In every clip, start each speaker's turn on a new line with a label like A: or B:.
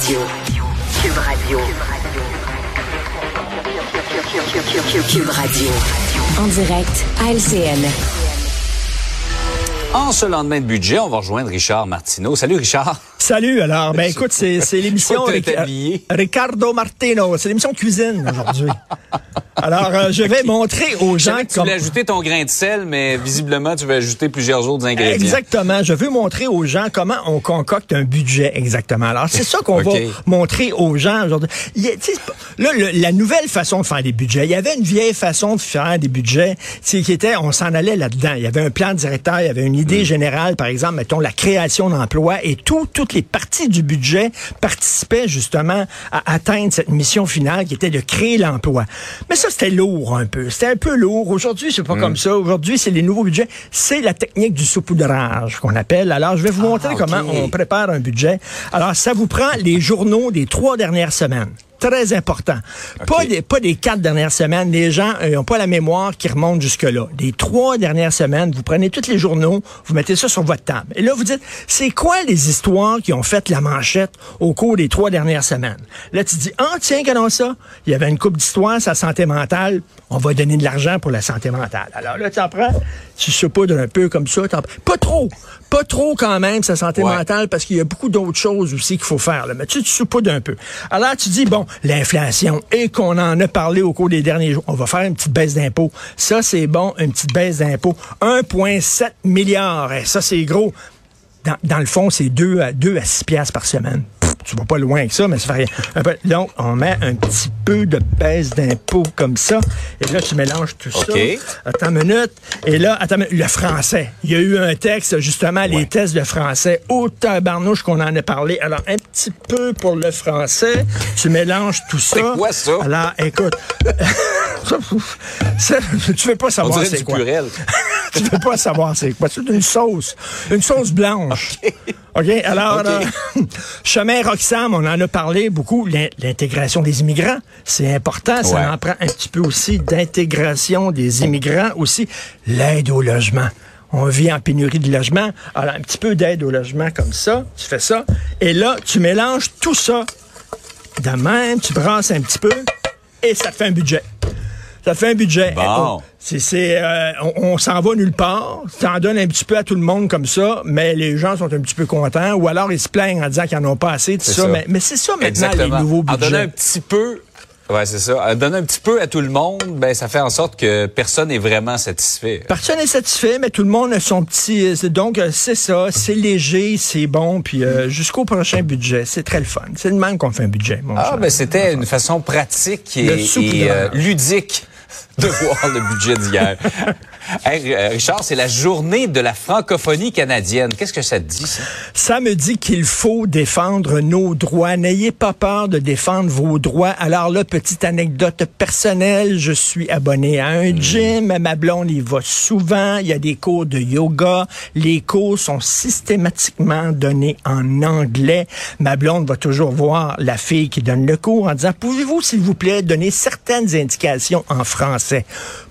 A: Radio. Cube Radio. Cube Radio. En direct à LCN.
B: En ce lendemain de budget, on va rejoindre Richard Martineau. Salut Richard.
C: Salut, alors, ben écoute, c'est, l'émission. Ricardo Martino. C'est l'émission cuisine aujourd'hui. Alors, euh, je vais montrer aux gens
B: que tu
C: comment...
B: voulais ajouter ton grain de sel, mais visiblement, tu veux ajouter plusieurs autres ingrédients.
C: Exactement. Je veux montrer aux gens comment on concocte un budget exactement. Alors, c'est ça qu'on va montrer aux gens aujourd'hui. Là, le- la nouvelle façon de faire des budgets, il y avait une vieille façon de faire des budgets, c'est qui était, on s'en allait là-dedans. Il y avait un plan directeur, il y avait une
B: Mm.
C: idée générale, par exemple, mettons la création d'emplois, et tout, toutes les parties du budget participaient justement à atteindre cette mission finale qui était de créer l'emploi. Mais ça, c'était lourd un peu. C'était un peu lourd. Aujourd'hui, c'est pas
B: Mm.
C: comme ça. Aujourd'hui, c'est les nouveaux budgets. C'est la technique du saupoudrage qu'on appelle. Alors, je vais vous montrer
B: ok.
C: comment on prépare un budget. Alors, ça vous prend les journaux des trois dernières semaines. Très important. Pas, des, pas des quatre dernières semaines. Les gens n'ont pas la mémoire qui remonte jusque-là. Les trois dernières semaines, vous prenez tous les journaux, vous mettez ça sur votre table. Et là, vous dites, c'est quoi les histoires qui ont fait la manchette au cours des trois dernières semaines? Là, tu dis, ah, tiens, qu'allons ça? Il y avait une coupe d'histoires, sa santé mentale. On va donner de l'argent pour la santé mentale. Alors là, tu en prends, tu saupoudres un peu comme ça. Pas trop. Pas trop quand même, sa santé
B: Ouais.
C: mentale, parce qu'il y a beaucoup d'autres choses aussi qu'il faut faire. Là. Mais tu, tu saupoudres un peu. Alors, tu dis, bon, l'inflation, et qu'on en a parlé au cours des derniers jours, on va faire une petite baisse d'impôts. Ça, c'est bon, une petite baisse d'impôts. 1,7 milliard. Eh, ça, c'est gros. Dans, dans le fond, c'est 2 à, 2 à 6 piastres par semaine. Tu vas pas loin que ça, mais ça fait rien. Donc, on met un petit peu de baisse d'impôts comme ça. Et là, tu mélanges tout ça. Attends une minute. Et là, attends, le français. Il y a eu un texte, justement, les tests de français. Au tabarnouche qu'on en a parlé. Alors, un petit peu pour le français. Tu mélanges tout ça.
B: C'est quoi ça?
C: Alors, écoute. ça, tu veux pas savoir c'est quoi. tu veux pas savoir c'est quoi. C'est une sauce. Une sauce blanche. OK? Alors, euh, chemin Roxham, on en a parlé beaucoup. L'in- L'intégration des immigrants, c'est important. Ça
B: Ouais.
C: en prend un petit peu aussi d'intégration des immigrants aussi. L'aide au logement. On vit en pénurie de logement. Alors, un petit peu d'aide au logement comme ça. Tu fais ça. Et là, tu mélanges tout ça. De même, tu brasses un petit peu et ça te fait un budget. Ça fait un budget.
B: Bon.
C: C'est, c'est, euh, on, on s'en va nulle part. T'en donnes un petit peu à tout le monde comme ça, mais les gens sont un petit peu contents. Ou alors ils se plaignent en disant qu'ils n'en ont pas assez, tout ça.
B: ça.
C: Mais, mais c'est ça maintenant
B: Exactement.
C: les nouveaux
B: En donnant un
C: budgets.
B: petit peu, ouais, c'est ça. En donnant un petit peu à tout le monde, ben ça fait en sorte que personne n'est vraiment satisfait.
C: Personne n'est satisfait, mais tout le monde a son petit. euh, Donc euh, c'est ça, c'est léger, c'est bon, puis euh, jusqu'au prochain budget, c'est très le fun. C'est le même qu'on fait un budget. Mon
B: Ah,
C: cher.
B: ben c'était une façon pratique et, euh, ludique de voir le budget d'hier. Hey, euh, Richard, c'est la journée de la francophonie canadienne. Qu'est-ce que ça te dit, ça?
C: Ça me dit qu'il faut défendre nos droits. N'ayez pas peur de défendre vos droits. Alors là, petite anecdote personnelle, je suis abonné à un gym. Ma blonde y va souvent. Il y a des cours de yoga. Les cours sont systématiquement donnés en anglais. Ma blonde va toujours voir la fille qui donne le cours en disant, pouvez-vous, s'il vous plaît, donner certaines indications en français?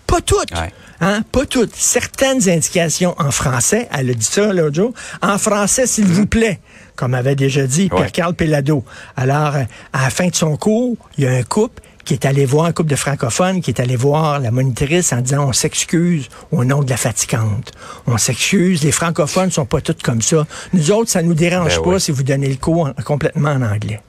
C: Pas toutes.
B: Ouais.
C: Hein? Pas toutes. Certaines indications en français. Elle a dit ça l'autre jour. En français, s'il vous plaît. Comme avait déjà dit
B: Ouais.
C: Pierre-Carl Pellado. Alors, à la fin de son cours, il y a un couple qui est allé voir, un couple de francophones, qui est allé voir la monitrice en disant on s'excuse au nom de la fatigante. On s'excuse, les francophones sont pas tous comme ça. Nous autres, ça nous dérange
B: Ben
C: pas
B: oui.
C: si vous donnez le cours en- complètement en anglais.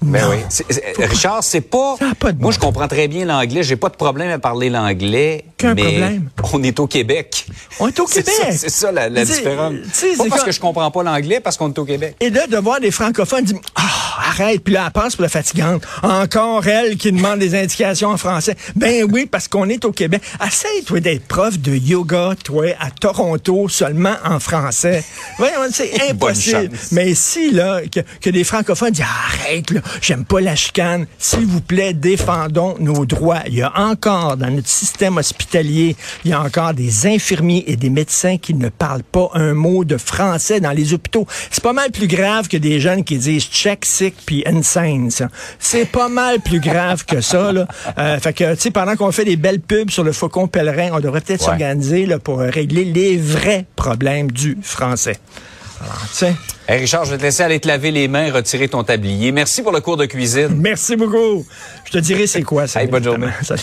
B: Ben
C: Non.
B: oui. Richard, c'est pas.
C: De
B: Moi,
C: bon
B: je comprends très bien l'anglais. J'ai pas de problème à parler l'anglais.
C: Aucun
B: mais
C: problème.
B: On est au Québec.
C: On est au
B: C'est
C: Québec.
B: ça, C'est ça la, différence. Pas
C: c'est
B: parce que je comprends pas l'anglais, parce qu'on est au Québec.
C: Et là, de voir des francophones dire Ah, arrête, puis là, elle passe pour la fatigante. Encore elle qui demande des indications en français. Ben oui, parce qu'on est au Québec. Essaye, toi, d'être prof de yoga, toi, à Toronto, seulement en français. Voyons, c'est impossible. Mais si, là, que, que des francophones disent Arrête, là, j'aime pas la chicane. S'il vous plaît, défendons nos droits. Il y a encore, dans notre système hospitalier, il y a encore des infirmiers et des médecins qui ne parlent pas un mot de français dans les hôpitaux. C'est pas mal plus grave que des jeunes qui disent check, sick, puis insane. C'est pas mal plus grave que ça, là. Euh, fait que, tu sais, pendant qu'on fait des belles pubs sur le faucon pèlerin, on devrait peut-être s'organiser, pour régler les vrais problèmes du français. Alors.
B: Hey Richard, je vais te laisser aller te laver les mains, retirer ton tablier. Merci pour le cours de cuisine.
C: Merci beaucoup. Je te dirai c'est quoi ça.
B: Hey, bonne journée.
C: Salut.